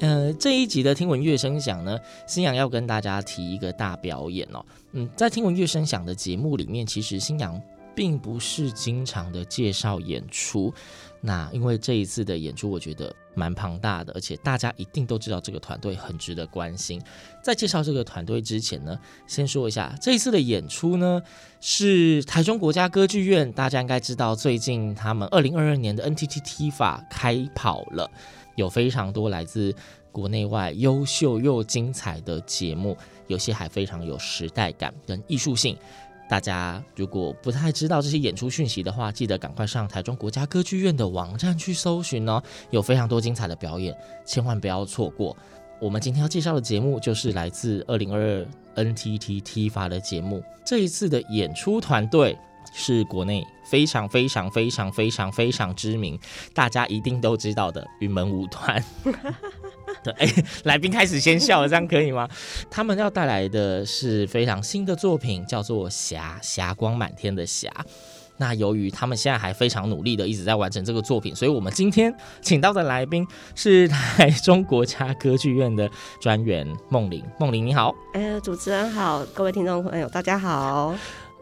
呃，这一集的听闻乐声响呢，新阳要跟大家提一个大表演哦。嗯，在听闻乐声响的节目里面，其实新阳并不是经常的介绍演出。那因为这一次的演出，我觉得蛮庞大的，而且大家一定都知道这个团队很值得关心。在介绍这个团队之前呢，先说一下这一次的演出呢，是台中国家歌剧院。大家应该知道，最近他们二零二二年的 NTT TIFA 开跑了，有非常多来自国内外优秀又精彩的节目，有些还非常有时代感跟艺术性。大家如果不太知道这些演出讯息的话，记得赶快上台中国家歌剧院的网站去搜寻哦，有非常多精彩的表演，千万不要错过。我们今天要介绍的节目就是来自二零二二 NTT T 法的节目，这一次的演出团队是国内非常非常非常非常非常知名，大家一定都知道的云门舞团。哎，来宾开始先笑了，这样可以吗？他们要带来的是非常新的作品，叫做《霞》，霞光满天的霞。那由于他们现在还非常努力的一直在完成这个作品，所以我们今天请到的来宾是台中国家歌剧院的专员孟玲。孟玲你好，呃，主持人好，各位听众朋友大家好。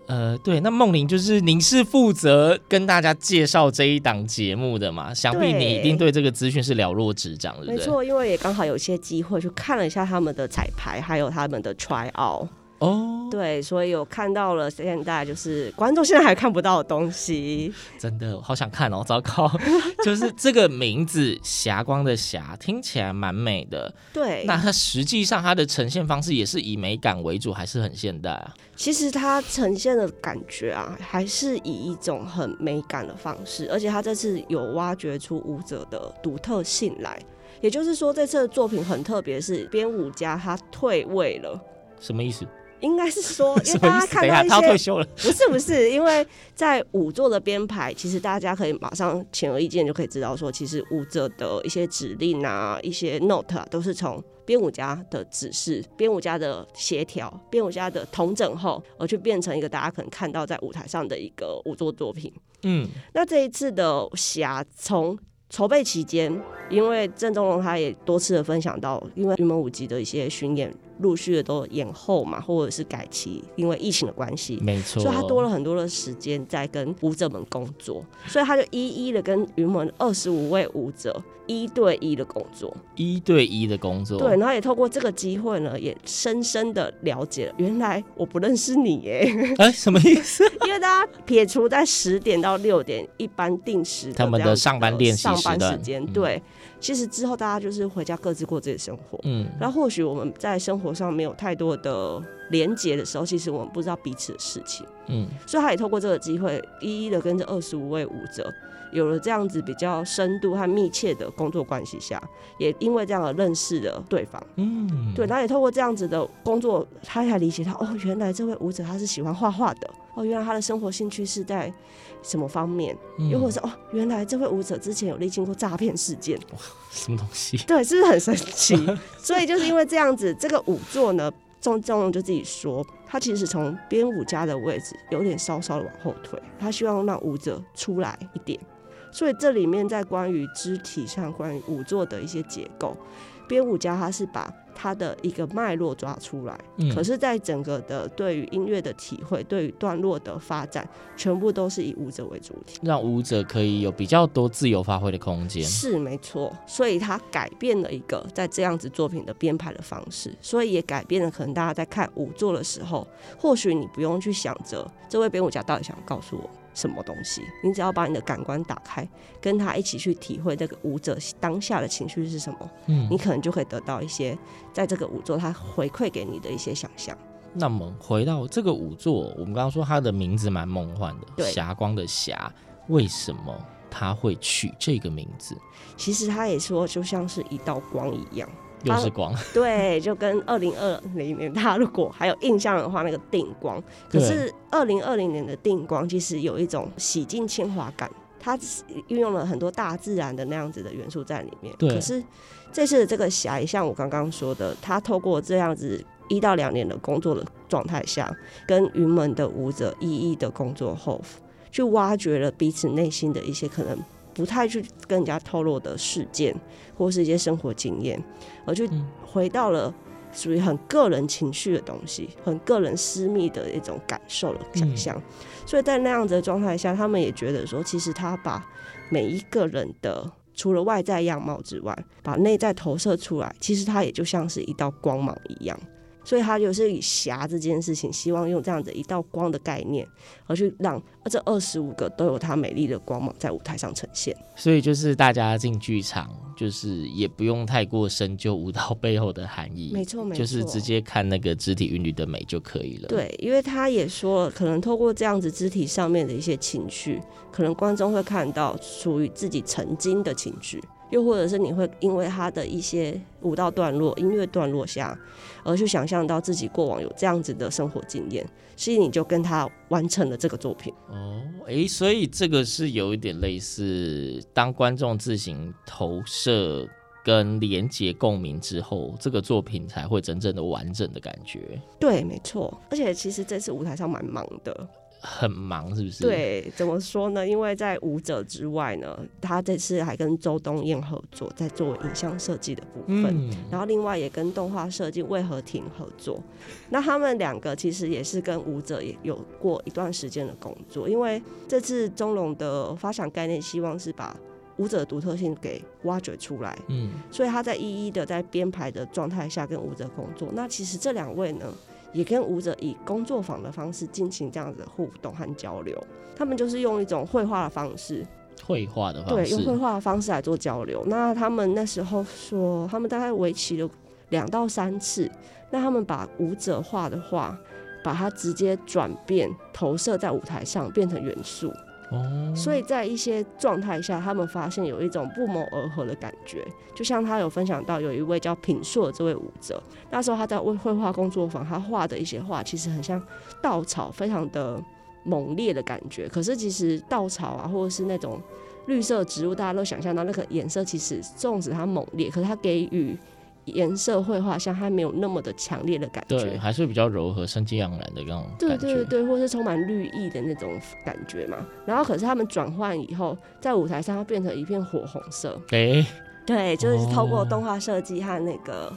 呃，对，那梦玲就是您是负责跟大家介绍这一档节目的嘛？想必你一定对这个资讯是了若指掌，对不对？没错，因为也刚好有些机会去看了一下他们的彩排，还有他们的 try out。哦，对，所以有看到了现在就是观众现在还看不到的东西，真的好想看哦！糟糕，就是这个名字“霞光”的“霞”听起来蛮美的。对，那它实际上它的呈现方式也是以美感为主，还是很现代啊？其实它呈现的感觉啊，还是以一种很美感的方式，而且它这次有挖掘出舞者的独特性来。也就是说，这次的作品很特别，是编舞家他退位了，什么意思？应该是说，因为大家看到一些，他退休了？不 是不是，因为在舞作的编排，其实大家可以马上显而易见就可以知道说，其实舞者的一些指令啊、一些 note 啊，都是从编舞家的指示、编舞家的协调、编舞家的统整后，而去变成一个大家可能看到在舞台上的一个舞作作品。嗯，那这一次的霞从筹备期间，因为郑中龙他也多次的分享到，因为云门舞集的一些巡演。陆续的都延后嘛，或者是改期，因为疫情的关系，没错，所以他多了很多的时间在跟舞者们工作，所以他就一一的跟云门二十五位舞者一对一的工作，一对一的工作，对，然后也透过这个机会呢，也深深的了解了，原来我不认识你耶，哎、欸，什么意思？因为大家撇除在十点到六点一般定时他们的上班练习时间，对。嗯其实之后大家就是回家各自过自己的生活，嗯，然后或许我们在生活上没有太多的连接的时候，其实我们不知道彼此的事情，嗯，所以他也透过这个机会，一一的跟这二十五位舞者有了这样子比较深度和密切的工作关系下，也因为这样而认识了对方，嗯，对，然后也透过这样子的工作，他才理解到哦，原来这位舞者他是喜欢画画的，哦，原来他的生活兴趣是在。什么方面？又或者是哦，原来这位舞者之前有历经过诈骗事件，哇，什么东西？对，是不是很神奇？所以就是因为这样子，这个舞作呢，钟钟龙就自己说，他其实从编舞家的位置有点稍稍的往后退，他希望让舞者出来一点。所以这里面在关于肢体上、关于舞作的一些结构，编舞家他是把他的一个脉络抓出来，嗯、可是，在整个的对于音乐的体会，对于段落的发展，全部都是以舞者为主体，让舞者可以有比较多自由发挥的空间。是没错，所以他改变了一个在这样子作品的编排的方式，所以也改变了可能大家在看舞作的时候，或许你不用去想着这位编舞家到底想告诉我什么东西，你只要把你的感官打开，跟他一起去体会这个舞者当下的情绪是什么，嗯，你可能就可以得到一些在这个舞作他回馈给你的一些想象。那么回到这个舞作，我们刚刚说它的名字蛮梦幻的，霞光的霞，为什么他会取这个名字？其实他也说，就像是一道光一样。又是光，对，就跟二零二零年，大家如果还有印象的话，那个定光。可是二零二零年的定光，其实有一种洗尽铅华感，它运用了很多大自然的那样子的元素在里面。对。可是这次的这个霞，也像我刚刚说的，他透过这样子一到两年的工作的状态下，跟云门的舞者一一的工作后，去挖掘了彼此内心的一些可能。不太去跟人家透露的事件，或是一些生活经验，而去回到了属于很个人情绪的东西，很个人私密的一种感受的想象。所以在那样子的状态下，他们也觉得说，其实他把每一个人的除了外在样貌之外，把内在投射出来，其实他也就像是一道光芒一样。所以他就是以霞这件事情，希望用这样的一道光的概念，而去让这二十五个都有它美丽的光芒在舞台上呈现。所以就是大家进剧场，就是也不用太过深究舞蹈背后的含义，没错没错，就是直接看那个肢体韵律的美就可以了。对，因为他也说了，可能透过这样子肢体上面的一些情绪，可能观众会看到属于自己曾经的情绪。又或者是你会因为他的一些舞蹈段落、音乐段落下，而去想象到自己过往有这样子的生活经验，所以你就跟他完成了这个作品。哦，诶、欸，所以这个是有一点类似，当观众自行投射跟连接共鸣之后，这个作品才会真正的完整的感觉。对，没错。而且其实这次舞台上蛮忙的。很忙是不是？对，怎么说呢？因为在舞者之外呢，他这次还跟周冬燕合作，在做影像设计的部分，嗯，然后另外也跟动画设计魏和婷合作。那他们两个其实也是跟舞者也有过一段时间的工作，因为这次中龙的发想概念，希望是把舞者的独特性给挖掘出来。嗯，所以他在一一的在编排的状态下跟舞者工作。那其实这两位呢，也跟舞者以工作坊的方式进行这样子的互动和交流，他们就是用一种绘画的方式，绘画的方式，对，用绘画的方式来做交流。那他们那时候说，他们大概为期了两到三次，那他们把舞者画的画，把它直接转变投射在舞台上，变成元素。哦，所以在一些状态下，他们发现有一种不谋而合的感觉，就像他有分享到，有一位叫品硕这位舞者，那时候他在为绘画工作坊，他画的一些画其实很像稻草，非常的猛烈的感觉。可是其实稻草啊，或者是那种绿色植物，大家都想象到那个颜色，其实纵使它猛烈，可是它给予。颜色绘画像它没有那么的强烈的感觉，对，还是比较柔和、生机盎然的那种感觉。对对对，或是充满绿意的那种感觉嘛。然后，可是他们转换以后，在舞台上它变成一片火红色。哎、欸，对，就是透过动画设计和那个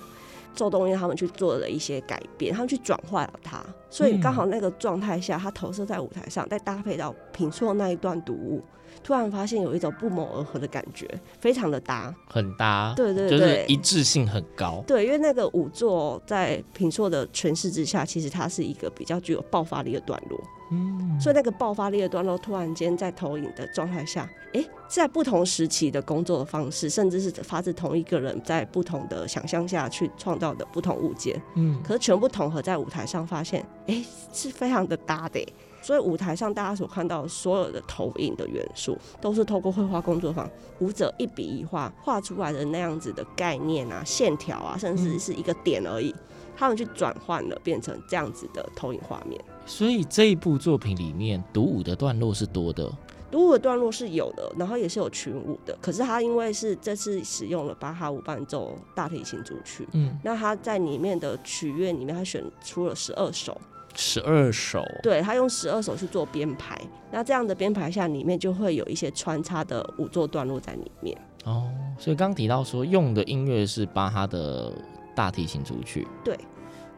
周冬燕他们去做了一些改变，他们去转换了它，所以刚好那个状态下，它投射在舞台上，再搭配到品硕那一段读物。突然发现有一种不谋而合的感觉，非常的搭，很搭，对对对，就是一致性很高。对，因为那个五座在平硕的诠释之下，其实它是一个比较具有爆发力的段落。嗯，所以那个爆发力的段落，突然间在投影的状态下，哎、欸，在不同时期的工作的方式，甚至是发自同一个人在不同的想象下去创造的不同物件，嗯，可是全部统合在舞台上，发现，哎、欸，是非常的搭的。所以舞台上大家所看到的所有的投影的元素，都是透过绘画工作坊舞者一笔一画画出来的那样子的概念啊、线条啊，甚至是一个点而已，他们去转换了，变成这样子的投影画面。所以这一部作品里面独舞的段落是多的，独舞的段落是有的，然后也是有群舞的。可是他因为是这次使用了巴哈舞伴奏大提琴组曲，嗯，那他在里面的曲乐里面，他选出了十二首。十二首，对，他用十二首去做编排，那这样的编排下，里面就会有一些穿插的五座段落在里面。哦，所以刚提到说用的音乐是巴哈的大提琴组曲。对，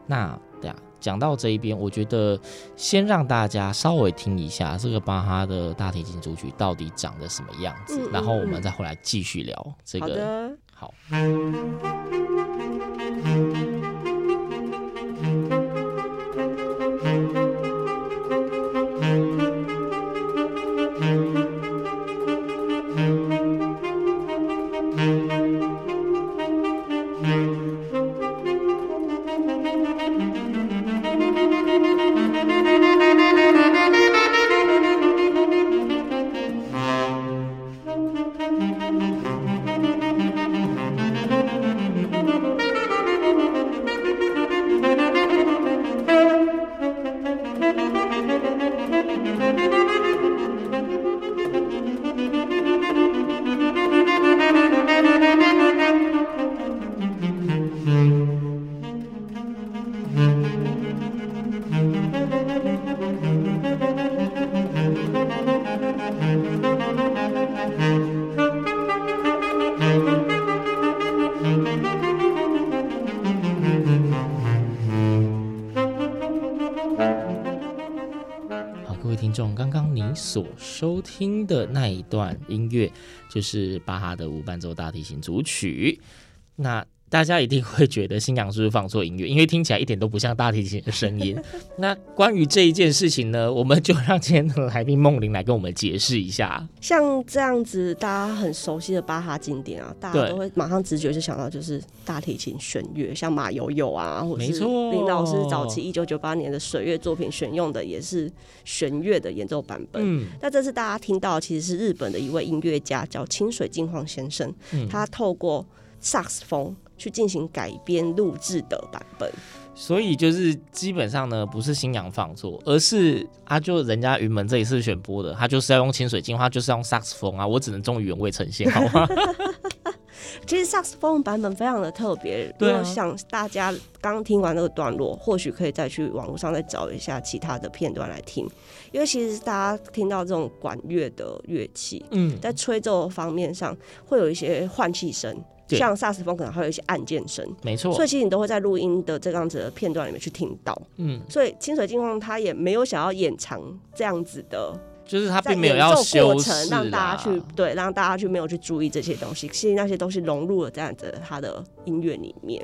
那对啊，讲到这一边，我觉得先让大家稍微听一下这个巴哈的大提琴组曲到底长得什么样子，嗯嗯嗯，然后我们再回来继续聊这个。好的。好。所收听的那一段音乐，就是巴哈的无伴奏大提琴组曲。那大家一定会觉得新娘是不是放错音乐？因为听起来一点都不像大提琴的声音。那关于这一件事情呢，我们就让今天的来宾梦玲来跟我们解释一下。像这样子，大家很熟悉的巴哈经典啊，大家都会马上直觉就想到就是大提琴弦乐，像马友友啊，或者是林老师早期一九九八年的水乐作品选用的也是弦乐的演奏版本。嗯，那这次大家听到其实是日本的一位音乐家叫清水靖晃先生，嗯，他透过萨克斯风。去进行改编录制的版本，所以就是基本上呢，不是新阳放错，而是啊，就人家云门这一次选播的，他就是要用清水晶，他就是要用萨克斯风啊，我只能忠于原味呈现，好吗？其实萨克斯风版本非常的特别，对、啊，如果想大家刚听完那个段落，或许可以再去网络上再找一下其他的片段来听，因为其实大家听到这种管乐的乐器，嗯，在吹奏方面上会有一些换气声。像萨斯风可能还有一些按键声，没错，所以其实你都会在录音的这样子的片段里面去听到。嗯，所以清水靖晃他也没有想要掩藏这样子的，就是他并没有要修饰，让大家去对，让大家去没有去注意这些东西，其实那些东西融入了这样子的他的音乐里面。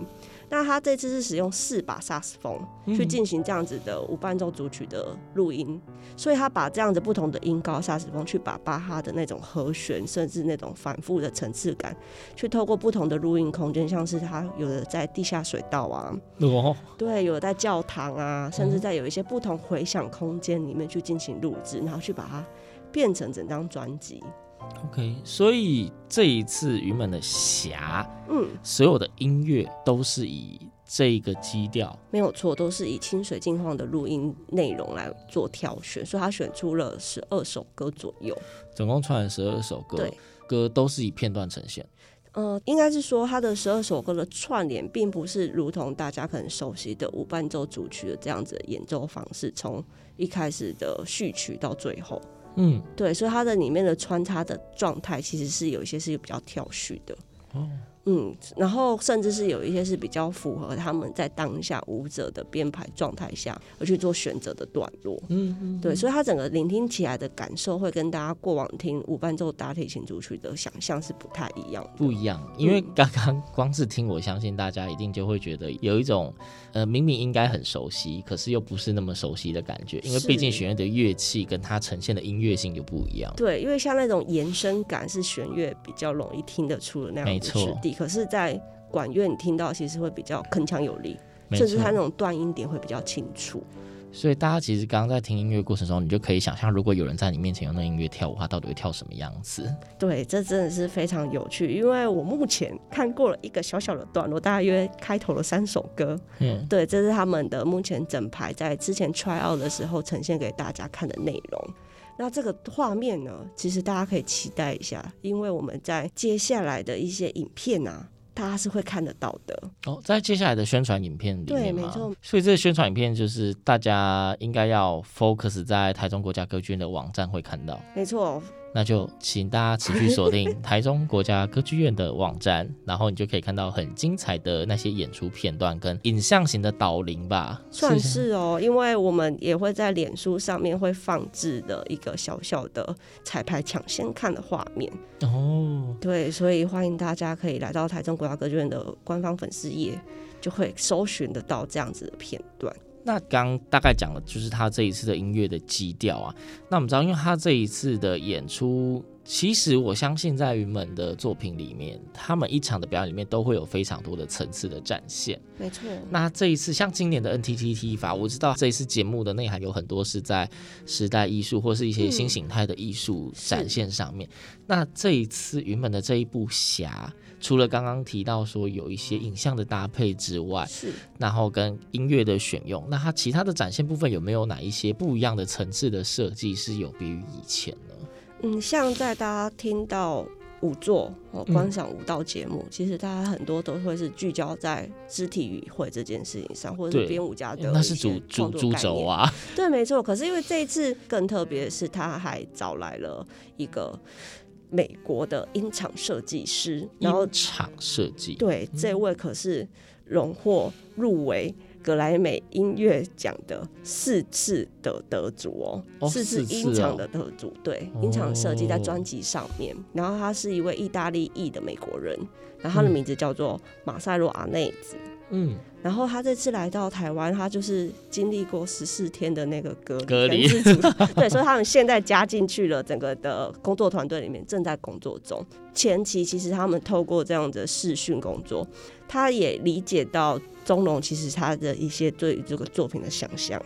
那他这次是使用四把萨克斯风去进行这样子的无伴奏组曲的录音，所以他把这样子不同的音高萨克斯风去把巴哈的那种和弦，甚至那种反复的层次感，去透过不同的录音空间，像是他有的在地下水道啊，哦，对，有的在教堂啊，甚至在有一些不同回响空间里面去进行录制，然后去把它变成整张专辑。OK，所以这一次云门的霞，嗯，所有的音乐都是以这个基调，没有错，都是以清水靖晃的录音内容来做挑选，所以他选出了十二首歌左右，总共串了十二首歌，对，歌都是以片段呈现。呃，应该是说他的十二首歌的串联，并不是如同大家可能熟悉的无伴奏组曲的这样子的演奏方式，从一开始的序曲到最后。嗯，对，所以它的里面的穿插的状态，其实是有一些是比较跳序的。哦。嗯，然后甚至是有一些是比较符合他们在当下舞者的编排状态下而去做选择的段落。嗯嗯，对，所以他整个聆听起来的感受会跟大家过往听五伴奏大提琴组曲的想象是不太一样的。不一样，因为刚刚光是听，我相信大家一定就会觉得有一种呃明明应该很熟悉，可是又不是那么熟悉的感觉，因为毕竟弦乐的乐器跟它呈现的音乐性就不一样。对，因为像那种延伸感是弦乐比较容易听得出的那样的质地。可是，在管乐你听到其实会比较铿锵有力，甚至它那种断音点会比较清楚。所以大家其实刚刚在听音乐过程中，你就可以想象，如果有人在你面前用那音乐跳舞，他到底会跳什么样子？对，这真的是非常有趣。因为我目前看过了一个小小的段落，大约开头的三首歌。嗯，对，这是他们的目前整排在之前 try out 的时候呈现给大家看的内容。那这个画面呢，其实大家可以期待一下，因为我们在接下来的一些影片啊，大家是会看得到的。哦，在接下来的宣传影片里面，对，没错。所以这个宣传影片就是大家应该要 focus 在台中国家歌剧院的网站会看到。没错，那就请大家持续锁定 台中国家歌剧院的网站，然后你就可以看到很精彩的那些演出片段跟影像型的导聆吧。算是哦，因为我们也会在脸书上面会放置的一个小小的彩排抢先看的画面哦。对，所以欢迎大家可以来到台中国家歌剧院的官方粉丝页，就会搜寻得到这样子的片段。那刚大概讲了，就是他这一次的音乐的基调啊。那我们知道，因为他这一次的演出，其实我相信在云门的作品里面，他们一场的表演里面都会有非常多的层次的展现。没错。那这一次像今年的 N T T T 法，我知道这一次节目的内涵有很多是在时代艺术或是一些新形态的艺术展现上面。嗯、那这一次云门的这一部《侠》。除了刚刚提到说有一些影像的搭配之外，是，然后跟音乐的选用，那它其他的展现部分有没有哪一些不一样的层次的设计是有别于以前呢？嗯，像在大家听到舞作哦观赏舞蹈节目，嗯，其实大家很多都会是聚焦在肢体语汇这件事情上，或者是编舞家的，那是主主主轴啊。对，没错。可是因为这一次更特别的是，他还找来了一个。美国的音场设计师，然后场设计对、嗯、这位可是荣获入围格莱美音乐奖的四次的得主哦，哦四次音场的得主，对，音场设计在专辑上面，哦，然后他是一位意大利裔的美国人，然后他的名字叫做马塞洛阿内兹。嗯，然后他这次来到台湾，他就是经历过十四天的那个隔隔离，对，所以他们现在加进去了整个的工作团队里面，正在工作中。前期其实他们透过这样的视讯工作，他也理解到钟龙其实他的一些对于这个作品的想象，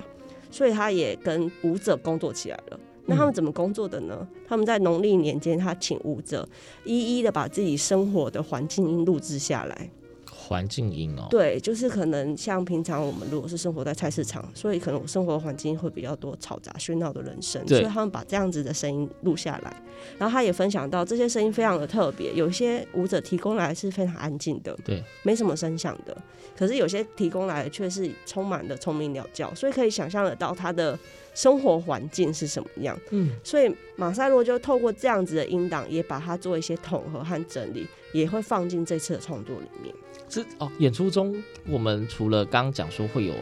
所以他也跟舞者工作起来了。那他们怎么工作的呢？嗯、他们在农历年间，他请舞者一一的把自己生活的环境音录制下来。环境音哦，对，就是可能像平常我们如果是生活在菜市场，所以可能我生活环境会比较多嘈杂喧闹的人声，所以他们把这样子的声音录下来。然后他也分享到这些声音非常的特别，有些舞者提供来是非常安静的，对，没什么声响的。可是有些提供来的却是充满了虫鸣鸟叫，所以可以想象得到他的生活环境是什么样。嗯，所以马赛洛就透过这样子的音档，也把它做一些统合和整理，也会放进这次的创作里面。是哦，演出中我们除了刚刚讲说会有，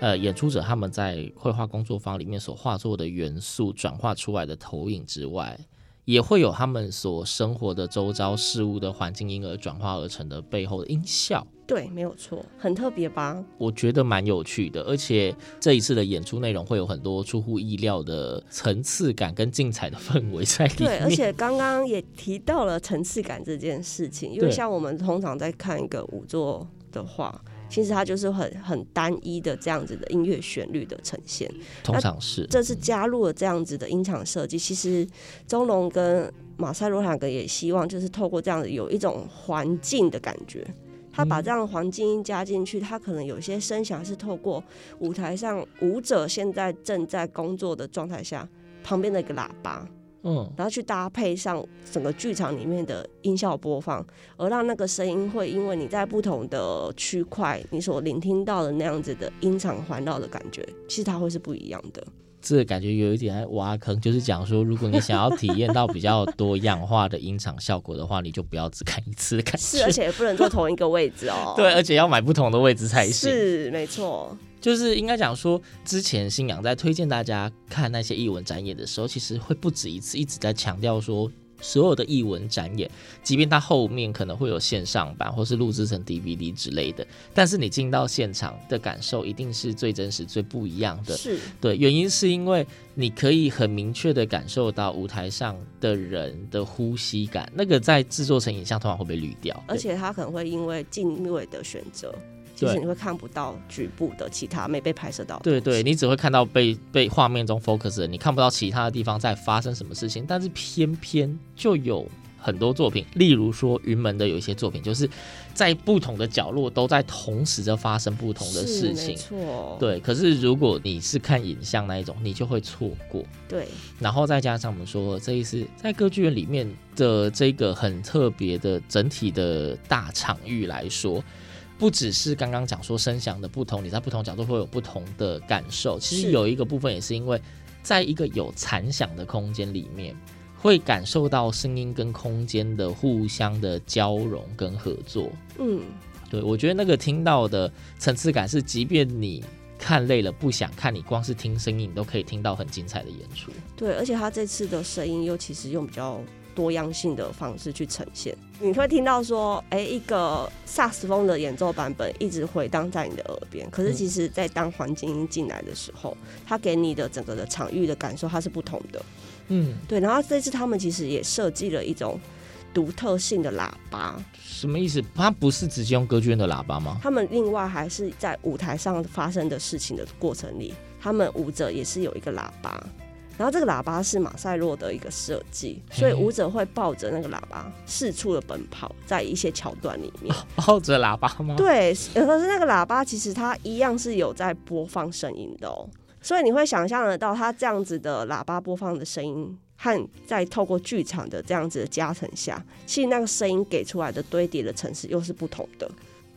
呃，演出者他们在绘画工作坊里面所画作的元素转化出来的投影之外，也会有他们所生活的周遭事物的环境因而转化而成的背后的音效。对，没有错，很特别吧？我觉得蛮有趣的，而且这一次的演出内容会有很多出乎意料的层次感跟精彩的氛围在里面。对，而且刚刚也提到了层次感这件事情，因为像我们通常在看一个舞作的话，其实它就是很很单一的这样子的音乐旋律的呈现。通常是这次加入了这样子的音场设计，其实中龙跟马赛洛两个也希望就是透过这样子有一种环境的感觉。他把这样的环境音加进去，他可能有些声响是透过舞台上舞者现在正在工作的状态下，旁边的一个喇叭，嗯，然后去搭配上整个剧场里面的音效播放，而让那个声音会因为你在不同的区块，你所聆听到的那样子的音场环绕的感觉，其实它会是不一样的。这个感觉有一点在挖坑，就是讲说，如果你想要体验到比较多样化的音场效果的话，你就不要只看一次的感觉。是，而且也不能坐同一个位置哦。对，而且要买不同的位置才行。是，没错。就是应该讲说，之前新娘在推荐大家看那些艺文展演的时候，其实会不止一次一直在强调说。所有的译文展演，即便它后面可能会有线上版或是录制成 DVD 之类的，但是你进到现场的感受一定是最真实、最不一样的。是对，原因是因为你可以很明确的感受到舞台上的人的呼吸感，那个在制作成影像通常会被滤掉，而且它可能会因为镜位的选择。其实你会看不到局部的其他没被拍摄到的。对对，你只会看到被被画面中 focus 的，你看不到其他的地方在发生什么事情。但是偏偏就有很多作品，例如说云门的有一些作品，就是在不同的角落都在同时的发生不同的事情。没错。对，可是如果你是看影像那一种，你就会错过。对。然后再加上我们说这一次在歌剧院里面的这个很特别的整体的大场域来说。不只是刚刚讲说声响的不同，你在不同角度会有不同的感受。其实有一个部分也是因为，在一个有残响的空间里面，会感受到声音跟空间的互相的交融跟合作。嗯，对，我觉得那个听到的层次感是，即便你看累了不想看，你光是听声音，你都可以听到很精彩的演出。对，而且他这次的声音又其实用比较多样性的方式去呈现，你会听到说，哎，一个萨斯风的演奏版本一直回荡在你的耳边，可是其实，在当环境音进来的时候，它给你的整个的场域的感受，它是不同的。嗯，对。然后这次他们其实也设计了一种独特性的喇叭，什么意思？它不是直接用歌剧院的喇叭吗？他们另外还是在舞台上发生的事情的过程里，他们舞者也是有一个喇叭。然后这个喇叭是马赛洛的一个设计，所以舞者会抱着那个喇叭四处的奔跑，在一些桥段里面。抱着喇叭吗？对，可是那个喇叭其实它一样是有在播放声音的哦，所以你会想象得到它这样子的喇叭播放的声音，和在透过剧场的这样子的加成下，其实那个声音给出来的堆叠的层次又是不同的。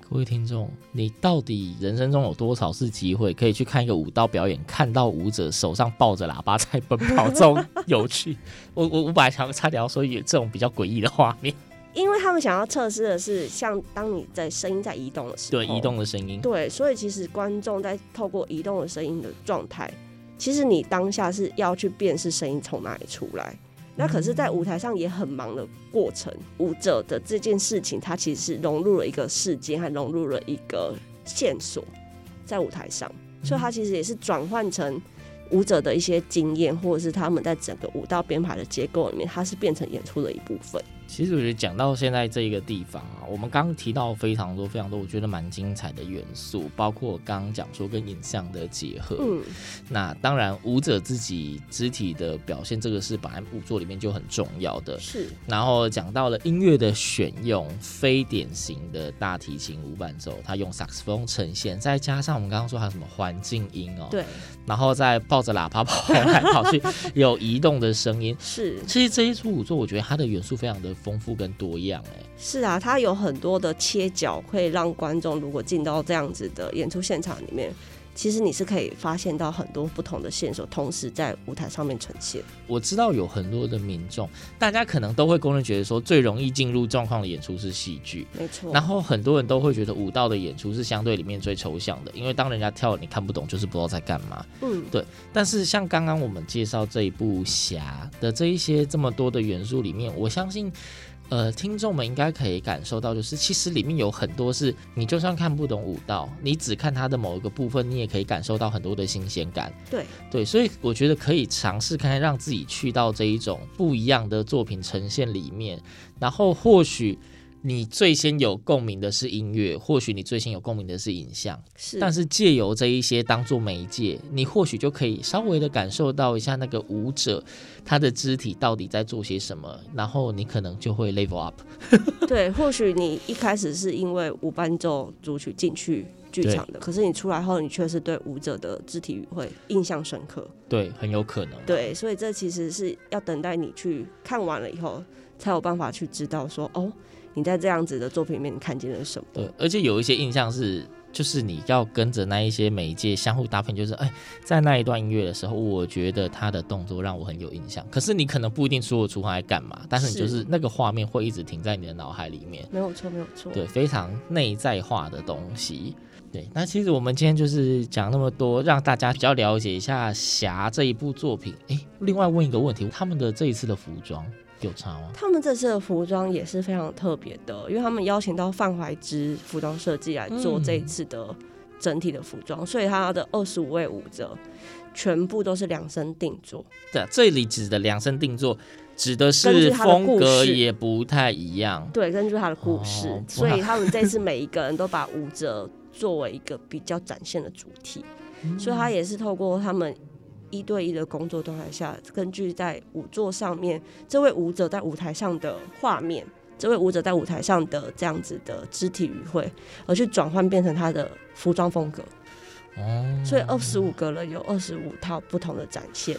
各位听众，你到底人生中有多少次机会可以去看一个舞蹈表演，看到舞者手上抱着喇叭在奔跑，这种有趣？我我我本来想差点要说有这种比较诡异的画面，因为他们想要测试的是，像当你在声音在移动的时候，对移动的声音，对，所以其实观众在透过移动的声音的状态，其实你当下是要去辨识声音从哪里出来。那可是，在舞台上也很忙的过程，舞者的这件事情，它其实是融入了一个事件，还融入了一个线索，在舞台上，所以它其实也是转换成舞者的一些经验，或者是他们在整个舞蹈编排的结构里面，它是变成演出的一部分。其实我觉得讲到现在这一个地方啊，我们刚刚提到非常多非常多，我觉得蛮精彩的元素，包括刚刚讲说跟影像的结合。嗯，那当然舞者自己肢体的表现，这个是本来舞作里面就很重要的。是。然后讲到了音乐的选用，非典型的大提琴无伴奏，他用萨克斯风呈现，再加上我们刚刚说还有什么环境音哦。对。然后再抱着喇叭跑来跑去，有移动的声音。是。其实这一出舞作，我觉得它的元素非常的。丰富跟多样，哎，是啊，它有很多的切角，可以让观众如果进到这样子的演出现场里面，其实你是可以发现到很多不同的线索，同时在舞台上面呈现。我知道有很多的民众，大家可能都会公认觉得说，最容易进入状况的演出是戏剧，没错。然后很多人都会觉得舞蹈的演出是相对里面最抽象的，因为当人家跳了你看不懂，就是不知道在干嘛。嗯，对。但是像刚刚我们介绍这一部《侠》的这一些这么多的元素里面，我相信。呃，听众们应该可以感受到，就是其实里面有很多是你就算看不懂舞蹈，你只看它的某一个部分，你也可以感受到很多的新鲜感。对对，所以我觉得可以尝试看看，让自己去到这一种不一样的作品呈现里面，然后或许。你最先有共鸣的是音乐，或许你最先有共鸣的是影像，是。但是借由这一些当做媒介，你或许就可以稍微的感受到一下那个舞者他的肢体到底在做些什么，然后你可能就会 level up。对，或许你一开始是因为无伴奏组曲进去剧场的，可是你出来后，你却是对舞者的肢体语汇印象深刻。对，很有可能。对，所以这其实是要等待你去看完了以后，才有办法去知道说哦。你在这样子的作品里面，你看见了什么？对，而且有一些印象是，就是你要跟着那一些媒介相互搭配，就是哎，在那一段音乐的时候，我觉得他的动作让我很有印象。可是你可能不一定说我出他在干嘛，但是你就是那个画面会一直停在你的脑海里面。没有错，没有错。对，非常内在化的东西。对，那其实我们今天就是讲那么多，让大家比较了解一下《侠》这一部作品。哎，另外问一个问题，他们的这一次的服装。有差吗？他们这次的服装也是非常特别的，因为他们邀请到范怀之服装设计来做这一次的整体的服装，嗯、所以他的二十五位舞者全部都是量身定做。对，这里指的量身定做，指的是风格也不太一样。对，根据他的故事，哦、所以他们这次每一个人都把舞者作为一个比较展现的主题，嗯、所以他也是透过他们。一对一的工作状态下，根据在舞座上面，这位舞者在舞台上的画面，这位舞者在舞台上的这样子的肢体语汇，而去转换变成他的服装风格。哦，所以二十五个人有二十五套不同的展现。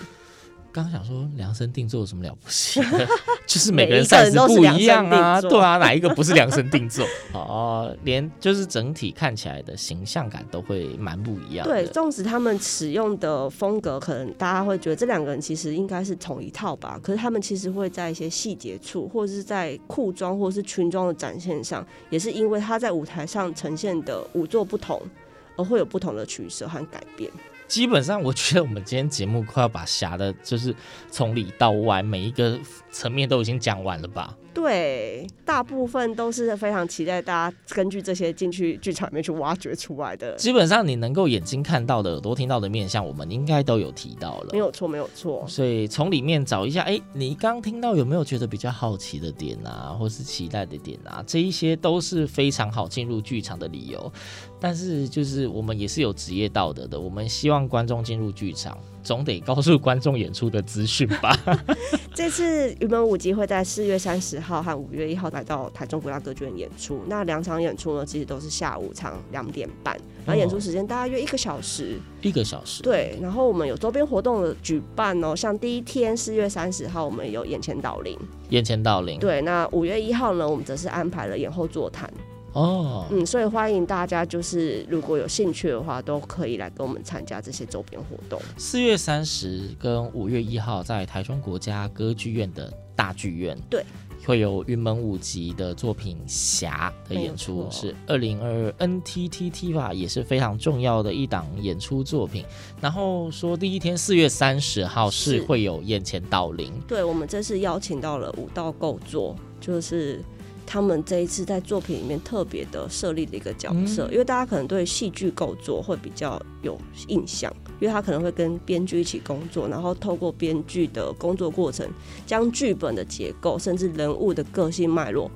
刚想说量身定做有什么了不起的？就是每个人 size 不一样啊，对啊，哪一个不是量身定做？哦，连就是整体看起来的形象感都会蛮不一样。对，纵使他们使用的风格，可能大家会觉得这两个人其实应该是同一套吧，可是他们其实会在一些细节处，或者是在裤装或者是裙装的展现上，也是因为他在舞台上呈现的舞作不同，而会有不同的取舍和改变。基本上，我觉得我们今天节目快要把侠的，就是从里到外每一个层面都已经讲完了吧。对，大部分都是非常期待大家根据这些进去剧场里面去挖掘出来的。基本上你能够眼睛看到的、耳朵听到的面相，我们应该都有提到了。没有错，没有错。所以从里面找一下，哎，你刚听到有没有觉得比较好奇的点啊，或是期待的点啊？这一些都是非常好进入剧场的理由。但是就是我们也是有职业道德的，我们希望观众进入剧场。总得告诉观众演出的资讯吧。这次云门舞集会在四月三十号和五月一号来到台中国家歌剧院演出。那两场演出呢，其实都是下午场两点半，然后演出时间大约一个小时。一个小时。对，然后我们有周边活动的举办哦，像第一天四月三十号，我们有眼前导聆。眼前导聆。对，那五月一号呢，我们则是安排了演后座谈。哦，嗯，所以欢迎大家，就是如果有兴趣的话，都可以来跟我们参加这些周边活动。四月三十跟五月一号在台中国家歌剧院的大剧院，对，会有云门舞集的作品《侠》的演出，是二零二二 NTTT 吧，也是非常重要的一档演出作品。然后说第一天四月三十号是会有眼前导聆，对，我们这次邀请到了舞蹈构作，就是。他们这一次在作品里面特别的设立的一个角色，嗯、因为大家可能对戏剧构作会比较有印象，因为他可能会跟编剧一起工作，然后透过编剧的工作过程，将剧本的结构甚至人物的个性脉络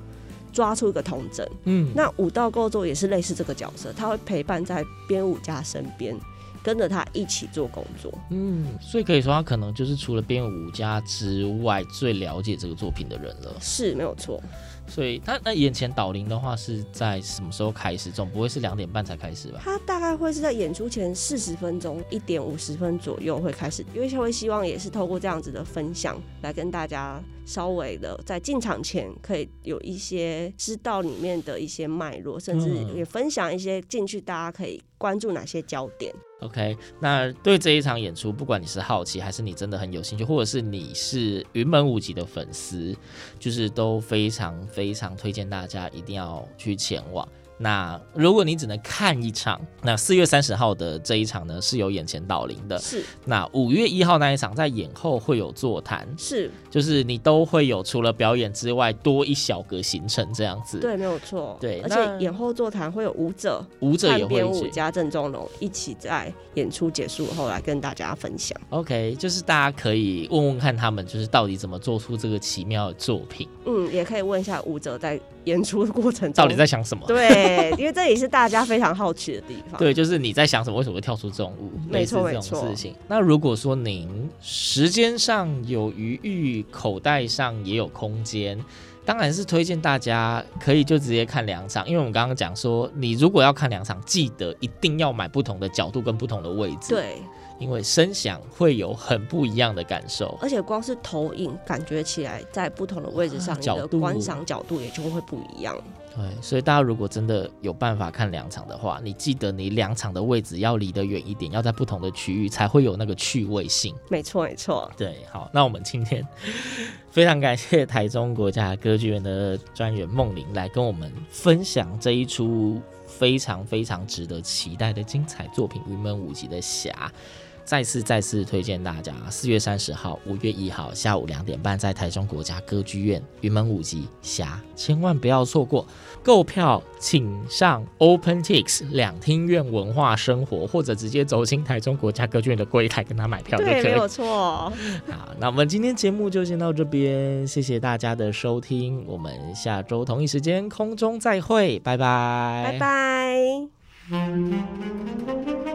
抓出一个童真。嗯，那舞蹈构作也是类似这个角色，他会陪伴在编舞家身边。跟着他一起做工作，嗯，所以可以说他可能就是除了编舞家之外，最了解这个作品的人了。是没有错。所以他那眼前导聆的话是在什么时候开始？总不会是两点半才开始吧？他大概会是在演出前四十分钟，一点五十分左右会开始，因为他会希望也是透过这样子的分享来跟大家。稍微的在进场前可以有一些知道里面的一些脉络，甚至也分享一些进去大家可以关注哪些焦点。OK，那对这一场演出，不管你是好奇还是你真的很有兴趣，或者是你是云门舞集的粉丝，就是都非常非常推荐大家一定要去前往。那如果你只能看一场，那四月三十号的这一场呢，是有眼前导铃的。是。那五月一号那一场在演后会有座谈。是。就是你都会有除了表演之外多一小个行程这样子。对，没有错。对，而且演后座谈会有舞者，舞者也会编舞家郑中龙一起在演出结束后来跟大家分享。OK，就是大家可以问问看他们就是到底怎么做出这个奇妙的作品。嗯，也可以问一下舞者在演出的过程中到底在想什么。对，因为这也是大家非常好奇的地方。对，就是你在想什么？为什么会跳出这种舞？没错，没错。这种事情。那如果说您时间上有余裕，口袋上也有空间，当然是推荐大家可以就直接看两场。因为我们刚刚讲说，你如果要看两场，记得一定要买不同的角度跟不同的位置。对。因为声响会有很不一样的感受，而且光是投影感觉起来，在不同的位置上，角度观赏角度也就会不一样。对，所以大家如果真的有办法看两场的话，你记得你两场的位置要离得远一点，要在不同的区域，才会有那个趣味性。没错，没错。对，好，那我们今天 非常感谢台中国家歌剧院的专员梦玲来跟我们分享这一出非常非常值得期待的精彩作品——云门舞集的《侠》。再次再次推荐大家，四月三十号、五月一号下午两点半，在台中国家歌剧院云门舞集侠，千万不要错过。购票请上 OpenTix 两厅院文化生活，或者直接走进台中国家歌剧院的柜台跟他买票就可以。对，没有错。好，那我们今天节目就先到这边，谢谢大家的收听，我们下周同一时间空中再会，拜拜，拜拜。